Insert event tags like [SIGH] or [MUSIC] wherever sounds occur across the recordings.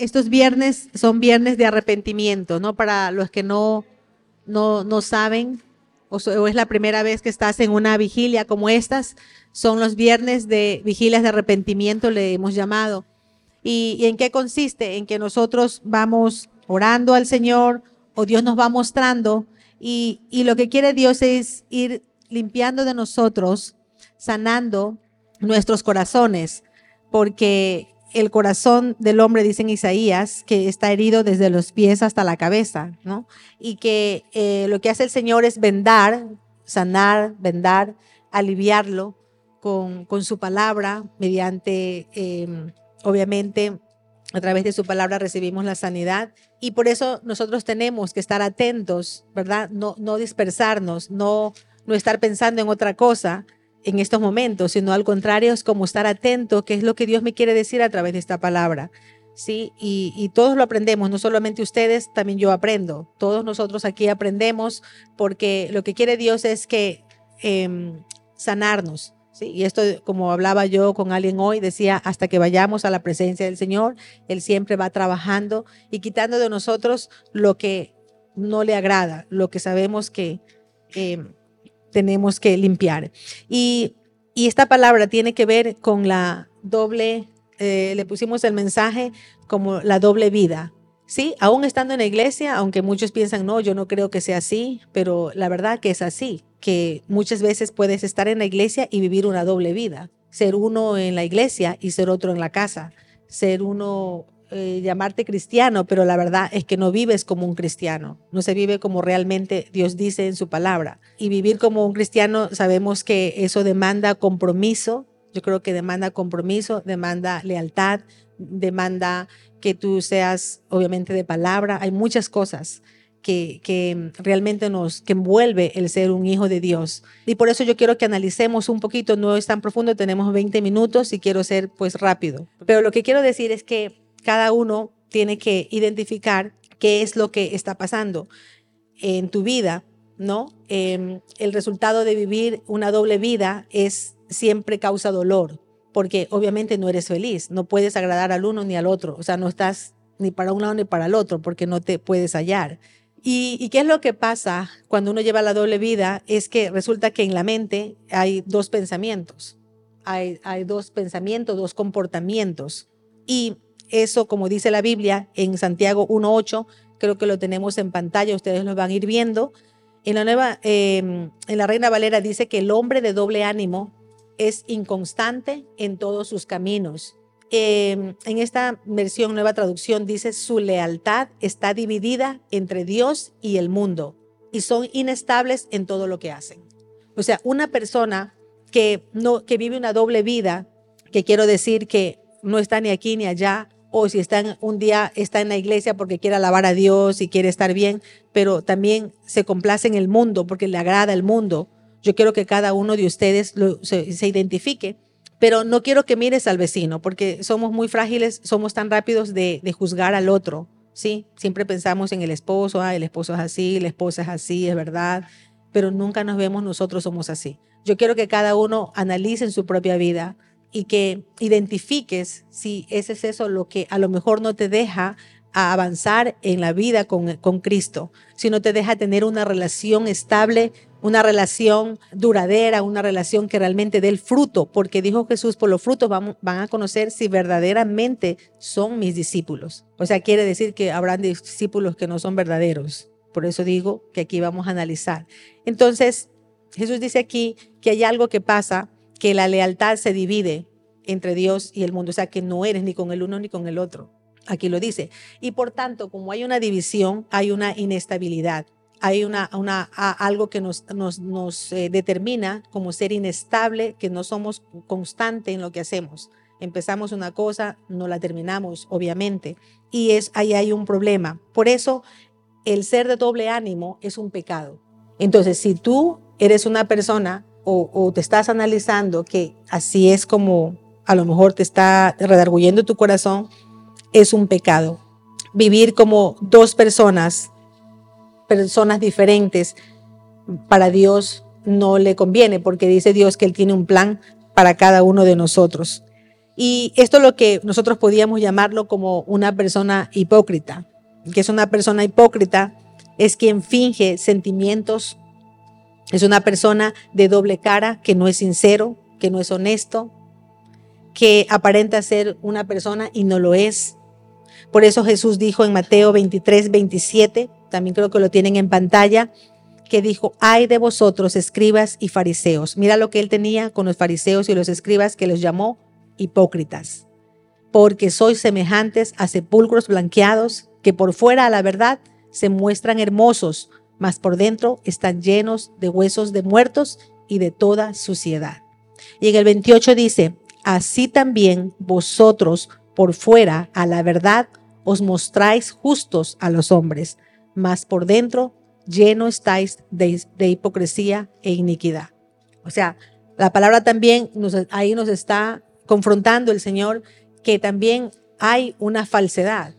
estos viernes son viernes de arrepentimiento, ¿no? Para los que no, no, no saben o, es la primera vez que estás en una vigilia como estas, son los viernes de vigilias de arrepentimiento, le hemos llamado. ¿Y, ¿Y, en qué consiste? En que nosotros vamos orando al Señor o Dios nos va mostrando y, y lo que quiere Dios es ir limpiando de nosotros, sanando nuestros corazones, porque el corazón del hombre, dice en Isaías, que está herido desde los pies hasta la cabeza, ¿no? Y que eh, lo que hace el Señor es vendar, sanar, vendar, aliviarlo con, con su palabra, mediante, em, obviamente, a través de su palabra recibimos la sanidad. Y por eso nosotros tenemos que estar atentos, ¿verdad? No, no dispersarnos, no, no estar pensando en otra cosa, en estos momentos, sino al contrario, es como estar atento, qué es lo que Dios me quiere decir a través de esta palabra. ¿sí? Y, todos lo aprendemos, no solamente ustedes, también yo aprendo. Todos nosotros aquí aprendemos porque lo que quiere Dios es que em, sanarnos. ¿sí? Y esto, como hablaba yo con alguien hoy, decía, hasta que vayamos a la presencia del Señor, Él siempre va trabajando y quitando de nosotros lo que no le agrada, lo que sabemos que... Em, tenemos que limpiar. Y, esta palabra tiene que ver con la doble, eh, le pusimos el mensaje como la doble vida. Sí, aún estando en la iglesia, aunque muchos piensan, no, yo no creo que sea así, pero la verdad que es así, que muchas veces puedes estar en la iglesia y vivir una doble vida, ser uno en la iglesia y ser otro en la casa, ser uno eh, llamarte cristiano, pero la verdad es que no vives como un cristiano, no se vive como realmente Dios dice en su palabra. Y vivir como un cristiano sabemos que eso demanda compromiso, yo creo que demanda compromiso, demanda lealtad, demanda que tú seas obviamente de palabra, hay muchas cosas. Que, que, realmente nos que envuelve el ser un hijo de Dios. Y por eso yo quiero que analicemos un poquito, no es tan profundo, tenemos 20 minutos y quiero ser pues rápido. Pero lo que quiero decir es que cada uno tiene que identificar qué es lo que está pasando en tu vida, ¿no? Em, el resultado de vivir una doble vida es siempre causa dolor, porque obviamente no eres feliz, no puedes agradar al uno ni al otro, o sea, no estás ni para un lado ni para el otro, porque no te puedes hallar. ¿Y, qué es lo que pasa cuando uno lleva la doble vida? Es que resulta que en la mente hay dos pensamientos, hay dos pensamientos, dos comportamientos. Y eso, como dice la Biblia en Santiago 1.8, creo que lo tenemos en pantalla, ustedes lo van a ir viendo. En la nueva, em, en la Reina Valera dice que el hombre de doble ánimo es inconstante en todos sus caminos. Em, en esta versión, nueva traducción, dice su lealtad está dividida entre Dios y el mundo y son inestables en todo lo que hacen. O sea, una persona que, no, que vive una doble vida, que quiero decir que no está ni aquí ni allá, o si está un día está en la iglesia porque quiere alabar a Dios y quiere estar bien, pero también se complace en el mundo porque le agrada el mundo. Yo quiero que cada uno de ustedes se, identifique, pero no quiero que mires al vecino porque somos muy frágiles, somos tan rápidos de, juzgar al otro. Sí, siempre pensamos en el esposo, ah, el esposo es así, la esposa es así, es verdad, pero nunca nos vemos nosotros somos así. Yo quiero que cada uno analice en su propia vida, y que identifiques si ese es eso lo que a lo mejor no te deja avanzar en la vida con, con Cristo, si no te deja tener una relación estable, una relación duradera, una relación que realmente dé el fruto, porque dijo Jesús, por los frutos van, van a conocer si verdaderamente son mis discípulos. O sea, quiere decir que habrán discípulos que no son verdaderos. Por eso digo que aquí vamos a analizar. Entonces, Jesús dice aquí que hay algo que pasa que la lealtad se divide entre Dios y el mundo, o sea, que no eres ni con el uno ni con el otro. Aquí lo dice. Y por tanto, como hay una división, hay una inestabilidad, hay una, algo que nos eh, determina como ser inestable, que no somos constantes en lo que hacemos. Empezamos una cosa, no la terminamos, obviamente, y es ahí hay un problema. Por eso, el ser de doble ánimo es un pecado. Entonces, si tú eres una persona o, te estás analizando que así es como a lo mejor te está redarguyendo tu corazón, es un pecado. Vivir como dos personas, personas diferentes, para Dios no le conviene, porque dice Dios que Él tiene un plan para cada uno de nosotros. Y esto es lo que nosotros podíamos llamarlo como una persona hipócrita, que es una persona hipócrita, es quien finge sentimientos, es una persona de doble cara, que no es sincero, que no es honesto, que aparenta ser una persona y no lo es. Por eso Jesús dijo en Mateo 23, 27, también creo que lo tienen en pantalla, que dijo, ay de vosotros, escribas y fariseos. Mira lo que él tenía con los fariseos y los escribas que los llamó hipócritas, porque sois semejantes a sepulcros blanqueados que por fuera a la verdad se muestran hermosos, mas por dentro están llenos de huesos de muertos y de toda suciedad. Y en el 28 dice, así también vosotros por fuera a la verdad os mostráis justos a los hombres, mas por dentro lleno estáis de, hipocresía e iniquidad. O sea, la palabra también nos, ahí nos está confrontando el Señor que también hay una falsedad.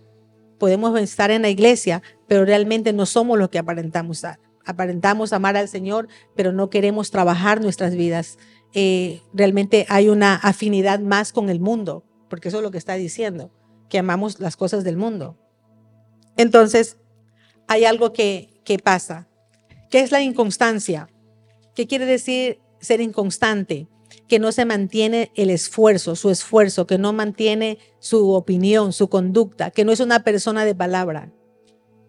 Podemos estar en la iglesia, pero realmente no somos lo que aparentamos Aparentamos amar al Señor, pero no queremos trabajar nuestras vidas. Eh, realmente hay una afinidad más con el mundo, porque eso es lo que está diciendo, que amamos las cosas del mundo. Entonces, hay algo que, que pasa. ¿Qué es la inconstancia? ¿Qué quiere decir ser inconstante? Que no se mantiene el esfuerzo, su esfuerzo, que no mantiene su opinión, su conducta, que no es una persona de palabra.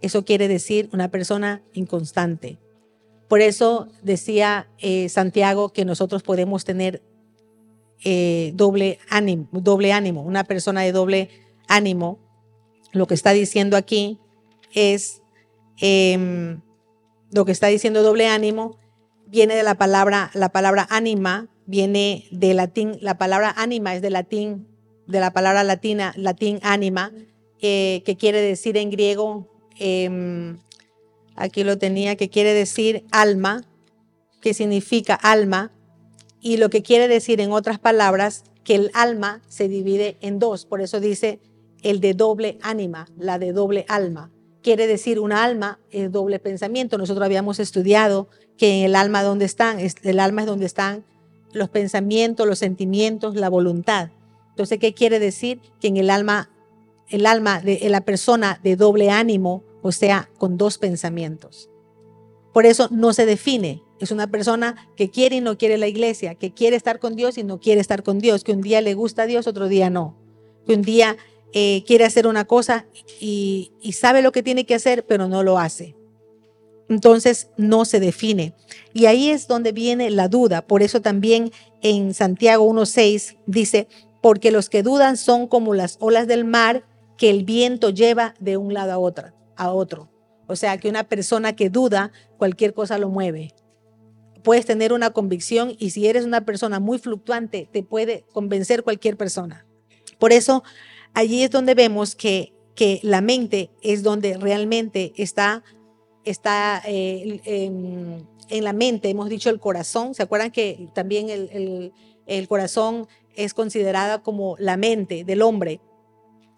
Eso quiere decir una persona inconstante. Por eso decía eh, Santiago que nosotros podemos tener eh, doble, ánimo, doble ánimo, una persona de doble ánimo. Lo que está diciendo aquí es Em, lo que está diciendo doble ánimo viene de la palabra, la palabra ánima viene de latín, la palabra ánima es de latín, de la palabra latina, latín ánima, eh, que quiere decir en griego, em, aquí lo tenía, que quiere decir alma, que significa alma, y lo que quiere decir en otras palabras, que el alma se divide en dos, por eso dice el de doble ánima, la de doble alma quiere decir un alma es doble pensamiento. Nosotros habíamos estudiado que en el alma donde están, el alma es donde están los pensamientos, los sentimientos, la voluntad. Entonces, ¿qué quiere decir? Que en el alma, el alma de la persona de doble ánimo, o sea, con dos pensamientos. Por eso no se define. Es una persona que quiere y no quiere la iglesia, que quiere estar con Dios y no quiere estar con Dios, que un día le gusta a Dios, otro día no. Que un día eh, quiere hacer una cosa y, sabe lo que tiene que hacer, pero no lo hace. Entonces no se define. Y ahí es donde viene la duda. Por eso también en Santiago 1.6 dice, porque los que dudan son como las olas del mar que el viento lleva de un lado a otro, a otro. O sea, que una persona que duda, cualquier cosa lo mueve. Puedes tener una convicción y si eres una persona muy fluctuante, te puede convencer cualquier persona. Por eso allí es donde vemos que, que la mente es donde realmente está, está eh, en, la mente, hemos dicho el corazón, ¿se acuerdan que también el, el corazón es considerada como la mente del hombre?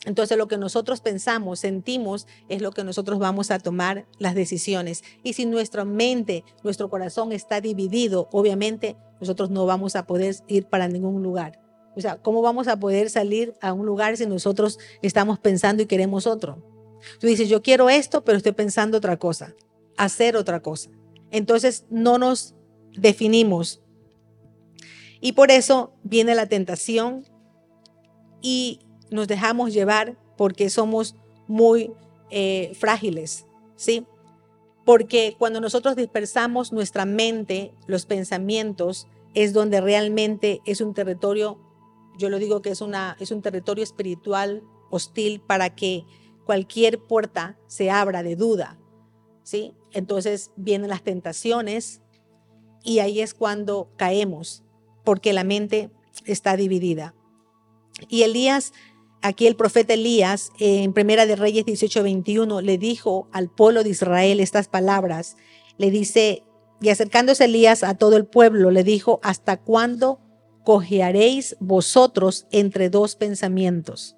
Entonces lo que nosotros pensamos, sentimos, es lo que nosotros vamos a tomar las decisiones. Y si nuestra mente, nuestro corazón está dividido, obviamente nosotros no vamos a poder ir para ningún lugar. O sea, ¿cómo vamos a poder salir a un lugar si nosotros estamos pensando y queremos otro? Tú dices, yo quiero esto, pero estoy pensando otra cosa, hacer otra cosa. Entonces no nos definimos. Y por eso viene la tentación y nos dejamos llevar porque somos muy eh, frágiles, ¿sí? Porque cuando nosotros dispersamos nuestra mente, los pensamientos, es donde realmente es un territorio yo lo digo que es, una, es un territorio espiritual hostil para que cualquier puerta se abra de duda. ¿sí? Entonces vienen las tentaciones y ahí es cuando caemos, porque la mente está dividida. Y Elías, aquí el profeta Elías, en Primera de Reyes 18:21, le dijo al pueblo de Israel estas palabras. Le dice, y acercándose Elías a todo el pueblo, le dijo, ¿hasta cuándo cojearéis vosotros entre dos pensamientos.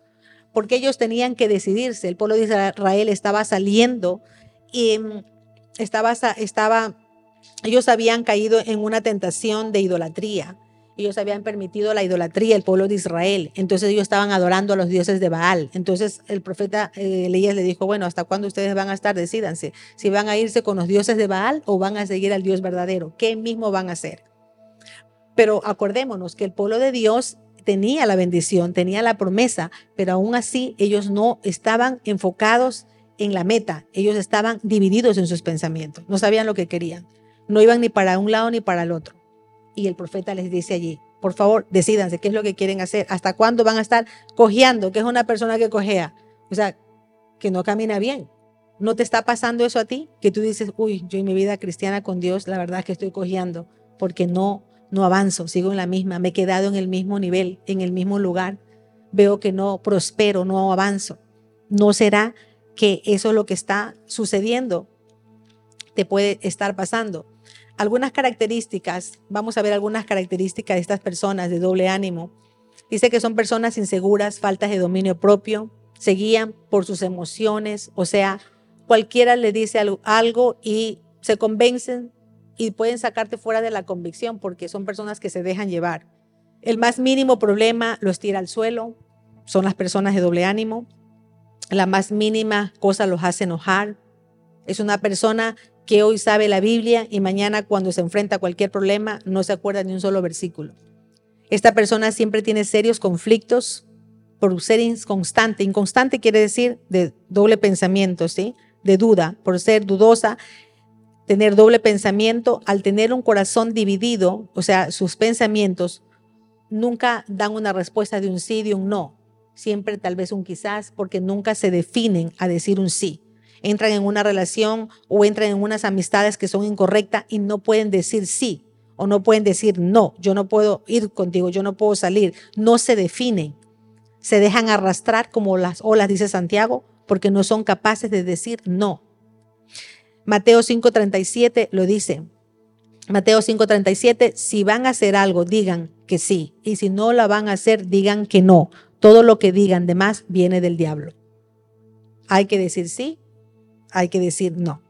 Porque ellos tenían que decidirse. El pueblo de Israel estaba saliendo y mm, estaba, estaba, ellos habían caído en una tentación de idolatría. ellos habían permitido la idolatría, el pueblo de Israel. Entonces ellos estaban adorando a los dioses de Baal. Entonces el profeta eh, Elías le dijo, bueno, ¿hasta cuándo ustedes van a estar? Decídanse. Si van a irse con los dioses de Baal o van a seguir al Dios verdadero. ¿Qué mismo van a hacer? Pero acordémonos que el pueblo de Dios tenía la bendición, tenía la promesa, pero aún así ellos no estaban enfocados en la meta. Ellos estaban divididos en sus pensamientos. No sabían lo que querían. No iban ni para un lado ni para el otro y el profeta les dice allí, por favor, decídanse qué es lo que quieren hacer, hasta cuándo van a estar cojeando, que es una persona que cojea, o sea, que no camina bien. ¿No te está pasando eso a ti? Que tú dices, uy, yo en mi vida cristiana con Dios, la verdad es que estoy cojeando porque no, no avanzo, sigo en la misma, me he quedado en el mismo nivel, en el mismo lugar, veo que no prospero, no avanzo. ¿No será que eso es lo que está sucediendo? Te puede estar pasando algunas características, vamos a ver algunas características de estas personas de doble ánimo. Dice que son personas inseguras, faltas de dominio propio, se guían por sus emociones, o sea, cualquiera le dice algo y se convencen y pueden sacarte fuera de la convicción porque son personas que se dejan llevar. El más mínimo problema lo estira al suelo, son las personas de doble ánimo. La más mínima cosa los hace enojar. Es una persona que hoy sabe la Biblia y mañana cuando se enfrenta a cualquier problema no se acuerda ni un solo versículo. Esta persona siempre tiene serios conflictos por ser inconstante. Inconstante quiere decir de doble pensamiento, ¿sí? De duda, por ser dudosa, tener doble pensamiento, al tener un corazón dividido, o sea, sus pensamientos nunca dan una respuesta de un sí, de un no. Siempre tal vez un quizás, porque nunca se definen a decir un sí entran en una relación o entran en unas amistades que son incorrectas y no pueden decir sí o no pueden decir no, yo no puedo ir contigo, yo no puedo salir. No se definen, se dejan arrastrar como las olas, dice Santiago, porque no son capaces de decir no. Mateo 5:37 lo dice. Mateo 5:37, si van a hacer algo, digan que sí, y si no la van a hacer, digan que no. Todo lo que digan de más viene del diablo. Hay que decir sí hay que decir no.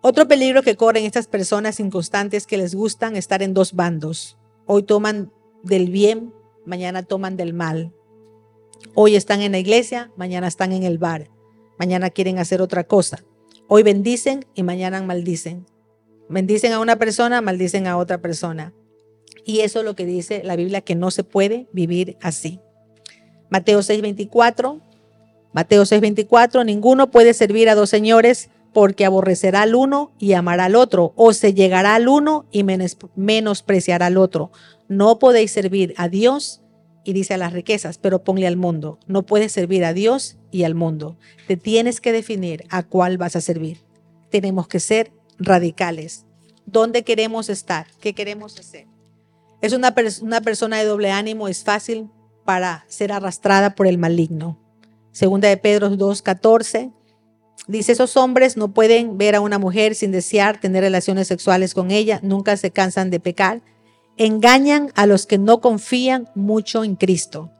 Otro peligro que corren estas personas inconstantes que les gustan estar en dos bandos. Hoy toman del bien, mañana toman del mal. Hoy están en la iglesia, mañana están en el bar. Mañana quieren hacer otra cosa. Hoy bendicen y mañana maldicen. Bendicen a una persona, maldicen a otra persona. Y eso es lo que dice la Biblia, que no se puede vivir así. Mateo 6:24 Mateo 6:24, ninguno puede servir a dos señores porque aborrecerá al uno y amará al otro, o se llegará al uno y menospreciará al otro. No podéis servir a Dios y dice a las riquezas, pero ponle al mundo. No puedes servir a Dios y al mundo. Te tienes que definir a cuál vas a servir. Tenemos que ser radicales. ¿Dónde queremos estar? ¿Qué queremos hacer? Es una, una persona de doble ánimo, es fácil para ser arrastrada por el maligno. Segunda de Pedro 2.14. Dice, esos hombres no pueden ver a una mujer sin desear tener relaciones sexuales con ella, nunca se cansan de pecar. Engañan a los que no confían mucho en Cristo.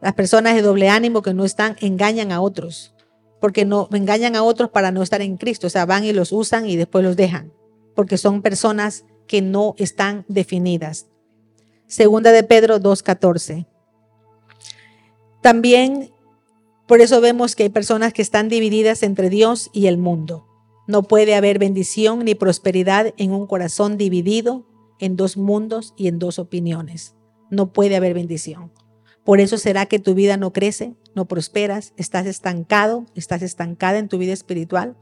Las personas de doble ánimo que no están, engañan a otros, porque no engañan a otros para no estar en Cristo. O sea, van y los usan y después los dejan, porque son personas que no están definidas. Segunda de Pedro 2.14. También por eso vemos que hay personas que están divididas entre Dios y el mundo. No puede haber bendición ni prosperidad en un corazón dividido en dos mundos y en dos opiniones. No puede haber bendición. Por eso será que tu vida no crece, no prosperas, estás estancado, estás estancada en tu vida espiritual.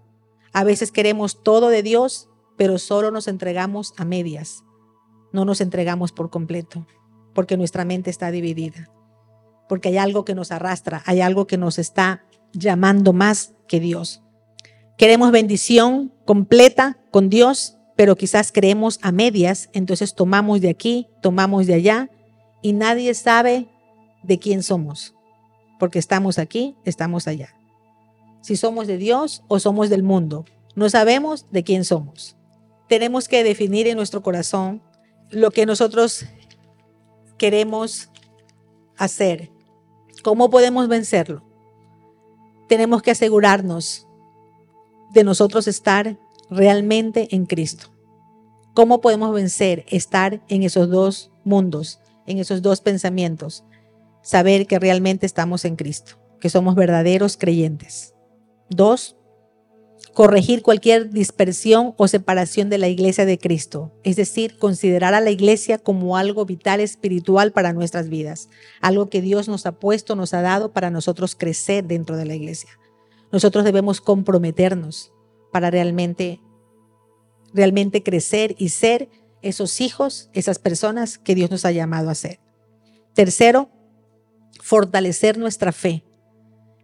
A veces queremos todo de Dios, pero solo nos entregamos a medias. No nos entregamos por completo, porque nuestra mente está dividida porque hay algo que nos arrastra, hay algo que nos está llamando más que Dios. Queremos bendición completa con Dios, pero quizás creemos a medias, entonces tomamos de aquí, tomamos de allá y nadie sabe de quién somos, porque estamos aquí, estamos allá. Si somos de Dios o somos del mundo, no sabemos de quién somos. Tenemos que definir en nuestro corazón lo que nosotros queremos hacer ¿Cómo podemos vencerlo? Tenemos que asegurarnos de nosotros estar realmente en Cristo. ¿Cómo podemos vencer estar en esos dos mundos, en esos dos pensamientos. Saber que realmente estamos en Cristo, que somos verdaderos creyentes. Dos, corregir cualquier dispersión o separación de la iglesia de Cristo, es decir, considerar a la iglesia como algo vital espiritual para nuestras vidas, algo que Dios nos ha puesto, nos ha dado para nosotros crecer dentro de la iglesia. Nosotros debemos comprometernos para realmente realmente crecer y ser esos hijos, esas personas que Dios nos ha llamado a ser. Tercero, fortalecer nuestra fe.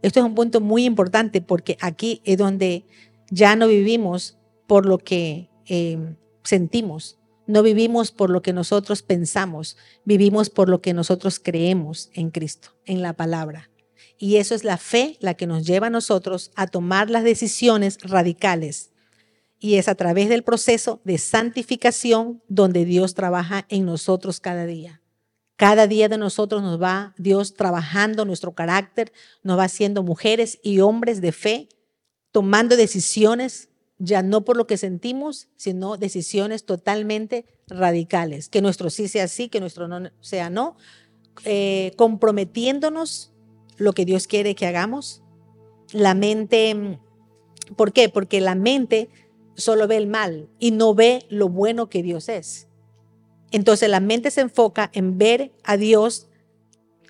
Esto es un punto muy importante porque aquí es donde ya no vivimos por lo que eh, sentimos, no vivimos por lo que nosotros pensamos, vivimos por lo que nosotros creemos en Cristo, en la palabra. Y eso es la fe la que nos lleva a nosotros a tomar las decisiones radicales y es a través del proceso de santificación donde Dios trabaja en nosotros cada día. Cada día de nosotros nos va Dios trabajando nuestro carácter, nos va haciendo mujeres y hombres de fe, tomando decisiones ya no por lo que sentimos, sino decisiones totalmente radicales. Que nuestro sí sea sí, que nuestro no sea no, eh, comprometiéndonos lo que Dios quiere que hagamos. La mente, ¿por qué? Porque la mente solo ve el mal y no ve lo bueno que Dios es. Entonces la mente se enfoca en ver a Dios,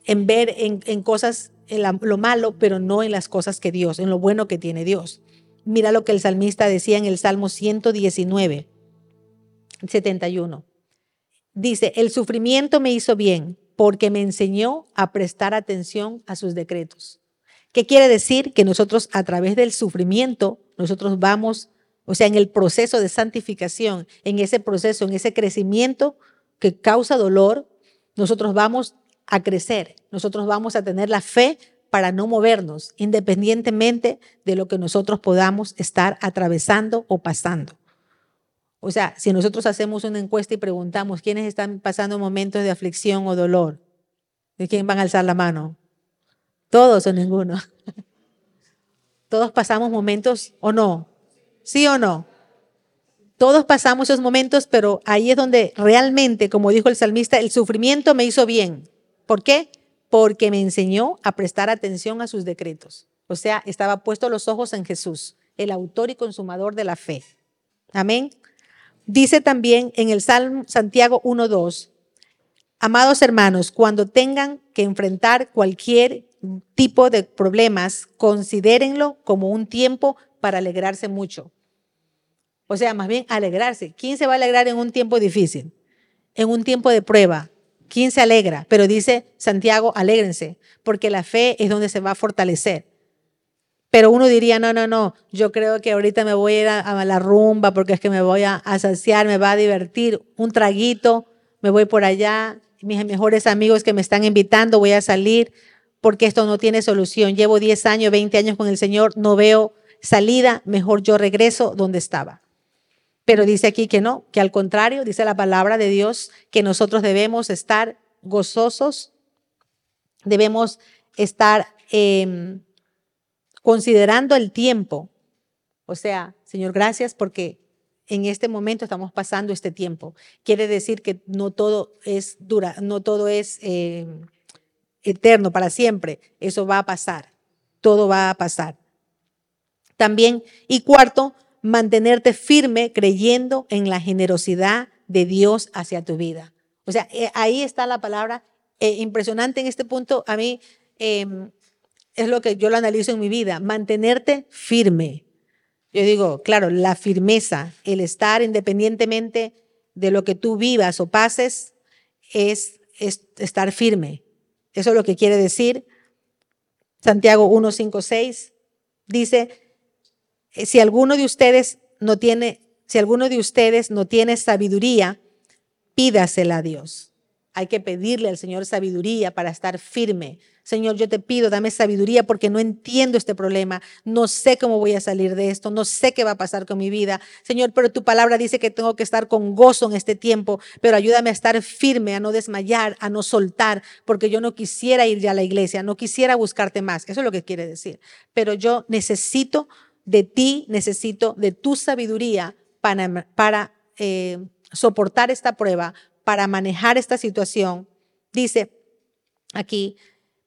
en ver en, cosas, lo malo, pero no en las cosas que Dios, en lo bueno que tiene Dios. Mira lo que el salmista decía en el Salmo 119, 71. Dice, el sufrimiento me hizo bien porque me enseñó a prestar atención a sus decretos. ¿Qué quiere decir? Que nosotros a través del sufrimiento, nosotros vamos o sea, en el proceso de santificación, en ese proceso, en ese crecimiento que causa dolor, nosotros vamos a crecer, nosotros vamos a tener la fe para no movernos, independientemente de lo que nosotros podamos estar atravesando o pasando. O sea, si nosotros hacemos una encuesta y preguntamos quiénes están pasando momentos de aflicción o dolor, ¿de quién van a alzar la mano? Todos o ninguno. [LAUGHS] Todos pasamos momentos o no, ¿Sí o no? Todos pasamos esos momentos, pero ahí es donde realmente, como dijo el salmista, el sufrimiento me hizo bien. ¿Por qué? Porque me enseñó a prestar atención a sus decretos. O sea, estaba puesto los ojos en Jesús, el autor y consumador de la fe. Amén. Dice también en el Salmo Santiago 1.2, amados hermanos, cuando tengan que enfrentar cualquier tipo de problemas, considérenlo como un tiempo para alegrarse mucho. O sea, más bien alegrarse. ¿Quién se va a alegrar en un tiempo difícil? En un tiempo de prueba. ¿Quién se alegra? Pero dice Santiago, alégrense, porque la fe es donde se va a fortalecer. Pero uno diría, no, no, no, yo creo que ahorita me voy a ir a, la rumba porque es que me voy a, saciar, me va a divertir, un traguito, me voy por allá, mis mejores amigos que me están invitando, voy a salir porque esto no tiene solución. Llevo 10 años, 20 años con el Señor, no veo salida, mejor yo regreso donde estaba. Pero dice aquí que no, que al contrario, dice la palabra de Dios, que nosotros debemos estar gozosos, debemos estar em, considerando el tiempo. O sea, Señor, gracias porque en este momento estamos pasando este tiempo. Quiere decir que no todo es dura, no todo es em, eterno para siempre. Eso va a pasar. Todo va a pasar. También, y cuarto, mantenerte firme creyendo en la generosidad de Dios hacia tu vida. O sea, eh, ahí está la palabra eh, impresionante en este punto. A mí em, es lo que yo lo analizo en mi vida, mantenerte firme. Yo digo, claro, la firmeza, el estar independientemente de lo que tú vivas o pases, es, es estar firme. Eso es lo que quiere decir Santiago 1, 5, 6. Dice, eh, si alguno de ustedes no tiene, si alguno de ustedes no tiene sabiduría, pídasela a Dios. Hay que pedirle al Señor sabiduría para estar firme. Señor, yo te pido, dame sabiduría porque no entiendo este problema, no sé cómo voy a salir de esto, no sé qué va a pasar con mi vida. Señor, pero tu palabra dice que tengo que estar con gozo en este tiempo, pero ayúdame a estar firme, a no desmayar, a no soltar, porque yo no quisiera ir ya a la iglesia, no quisiera buscarte más. Eso es lo que quiere decir. Pero yo necesito de ti, necesito de tu sabiduría para, eh, soportar esta prueba, para manejar esta situación Dice aquí,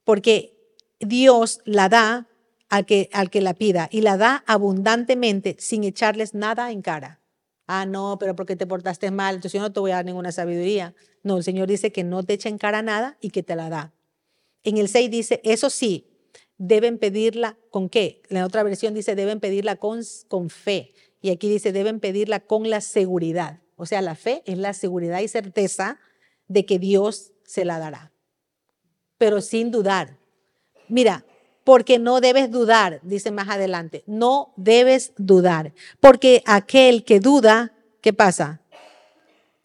porque Dios la da al que, al que la pida y la da abundantemente sin echarles nada en cara. Ah, no, pero porque te portaste mal, entonces yo no te voy a dar ninguna sabiduría. No, el Señor dice que no te echa en cara nada y que te la da. En el 6 dice, eso sí, deben pedirla con qué. La otra versión dice, deben pedirla con, con fe. Y aquí dice, deben pedirla con la seguridad. O sea, la fe es la seguridad y certeza de que Dios se la dará. Pero sin dudar. Mira, porque no debes dudar, dice más adelante. No debes dudar. Porque aquel que duda, ¿qué pasa?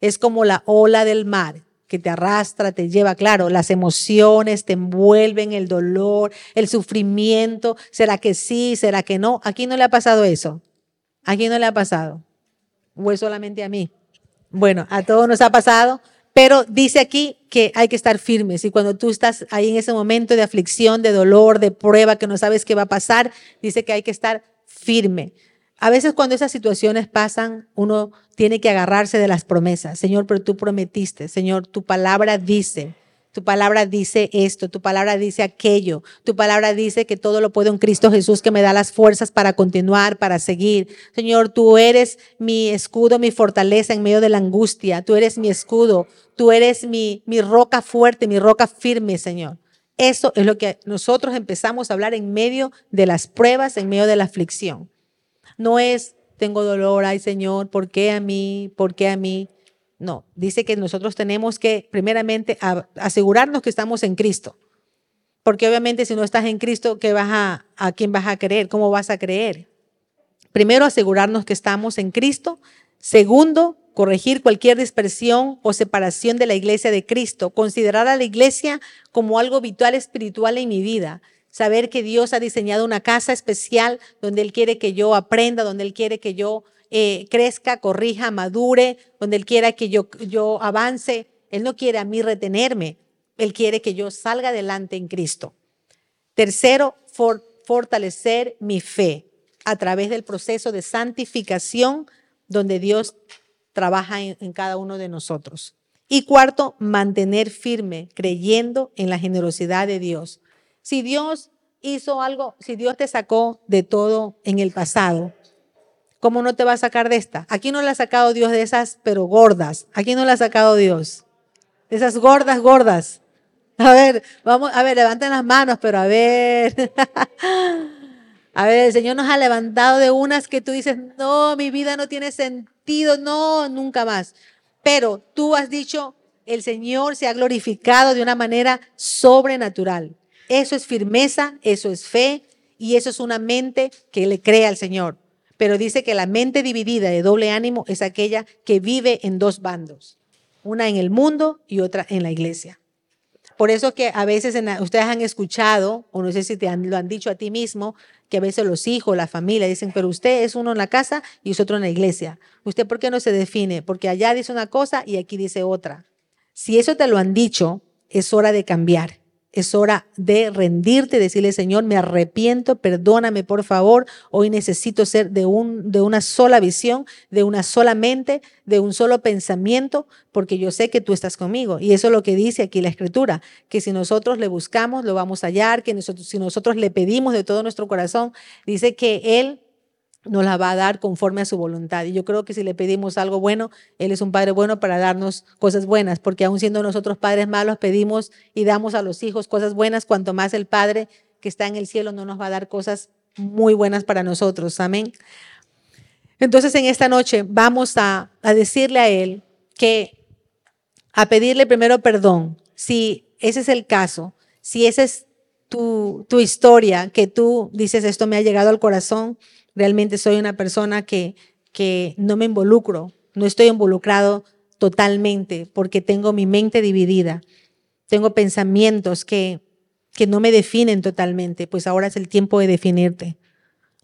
Es como la ola del mar que te arrastra, te lleva, claro, las emociones te envuelven, el dolor, el sufrimiento, ¿será que sí, será que no? Aquí no le ha pasado eso. Aquí no le ha pasado. ¿O es solamente a mí? Bueno, a todos nos ha pasado, pero dice aquí que hay que estar firmes y cuando tú estás ahí en ese momento de aflicción, de dolor, de prueba, que no sabes qué va a pasar, dice que hay que estar firme. A veces cuando esas situaciones pasan, uno tiene que agarrarse de las promesas. Señor, pero tú prometiste, Señor, tu palabra dice, tu palabra dice esto, tu palabra dice aquello, tu palabra dice que todo lo puedo en Cristo Jesús que me da las fuerzas para continuar, para seguir. Señor, tú eres mi escudo, mi fortaleza en medio de la angustia, tú eres mi escudo, tú eres mi, mi roca fuerte, mi roca firme, Señor. Eso es lo que nosotros empezamos a hablar en medio de las pruebas, en medio de la aflicción. No es, tengo dolor, ay Señor, ¿por qué a mí? ¿Por qué a mí? No, dice que nosotros tenemos que primeramente asegurarnos que estamos en Cristo. Porque obviamente si no estás en Cristo, ¿qué vas a, ¿a quién vas a creer? ¿Cómo vas a creer? Primero, asegurarnos que estamos en Cristo. Segundo, corregir cualquier dispersión o separación de la iglesia de Cristo. Considerar a la iglesia como algo vital espiritual en mi vida saber que Dios ha diseñado una casa especial donde Él quiere que yo aprenda, donde Él quiere que yo eh, crezca, corrija, madure, donde Él quiera que yo, yo avance. Él no quiere a mí retenerme, Él quiere que yo salga adelante en Cristo. Tercero, fortalecer mi fe a través del proceso de santificación donde Dios trabaja en cada uno de nosotros. Y cuarto, mantener firme, creyendo en la generosidad de Dios. Si Dios hizo algo, si Dios te sacó de todo en el pasado, ¿cómo no te va a sacar de esta? Aquí no le ha sacado Dios de esas, pero gordas. Aquí no le ha sacado Dios. De esas gordas, gordas. A ver, vamos, a ver, levanten las manos, pero a ver. [LAUGHS] A ver, el Señor nos ha levantado de unas que tú dices, no, mi vida no tiene sentido, no, nunca más. Pero tú has dicho, el Señor se ha glorificado de una manera sobrenatural. Eso es firmeza, eso es fe y eso es una mente que le cree al Señor. Pero dice que la mente dividida de doble ánimo es aquella que vive en dos bandos, una en el mundo y otra en la iglesia. Por eso que a veces ustedes han escuchado, o no sé si te lo han dicho a ti mismo, que a veces los hijos, la familia dicen, pero usted es uno en la casa y es otro en la iglesia. ¿Usted por qué no se define? Porque allá dice una cosa y aquí dice otra. Si eso te lo han dicho, es hora de cambiar. Es hora de rendirte, decirle, Señor, me arrepiento, perdóname por favor. Hoy necesito ser de, un, de una sola visión, de una sola mente, de un solo pensamiento, porque yo sé que tú estás conmigo. Y eso es lo que dice aquí la Escritura, que si nosotros le buscamos, lo vamos a hallar, que si nosotros le pedimos de todo nuestro corazón, dice que Él nos la va a dar conforme a su voluntad. Y yo creo que si le pedimos algo bueno, Él es un Padre bueno para darnos cosas buenas, porque aun siendo nosotros padres malos, pedimos y damos a los hijos cosas buenas, cuanto más el Padre que está en el cielo no nos va a dar cosas muy buenas para nosotros. Amén. Entonces en esta noche vamos a, a decirle a Él que, a pedirle primero perdón, si ese es el caso, si esa es tu, tu historia, que tú dices, esto me ha llegado al corazón, realmente soy una persona que, que no me involucro, no estoy involucrado totalmente porque tengo mi mente dividida, tengo pensamientos que, que no me definen totalmente, pues ahora es el tiempo de definirte.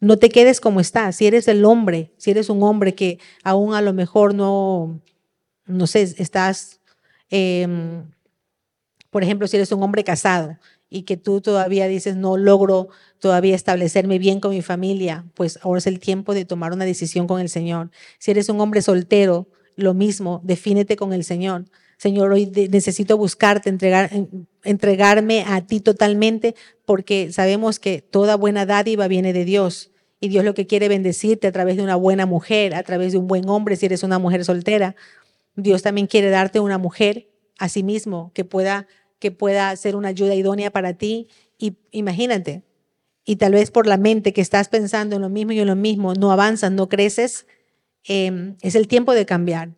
No te quedes como estás. Si eres el hombre, si eres un hombre que aún a lo mejor no, no sé, estás, em, por ejemplo, si eres un hombre casado y que tú todavía dices, no logro todavía establecerme bien con mi familia, pues ahora es el tiempo de tomar una decisión con el Señor. Si eres un hombre soltero, lo mismo, defínete con el Señor. Señor, hoy necesito buscarte, entregar, entregarme a ti totalmente, porque sabemos que toda buena dádiva viene de Dios. Y Dios lo que quiere bendecirte a través de una buena mujer, a través de un buen hombre, si eres una mujer soltera. Dios también quiere darte una mujer a sí mismo que pueda, que pueda ser una ayuda idónea para ti. Y imagínate, y tal vez por la mente que estás pensando en lo mismo y en lo mismo, no avanzas, no creces, em, es el tiempo de cambiar.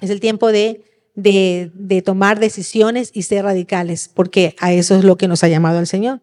Es el tiempo de, de, de tomar decisiones y ser radicales, porque a eso es lo que nos ha llamado el Señor.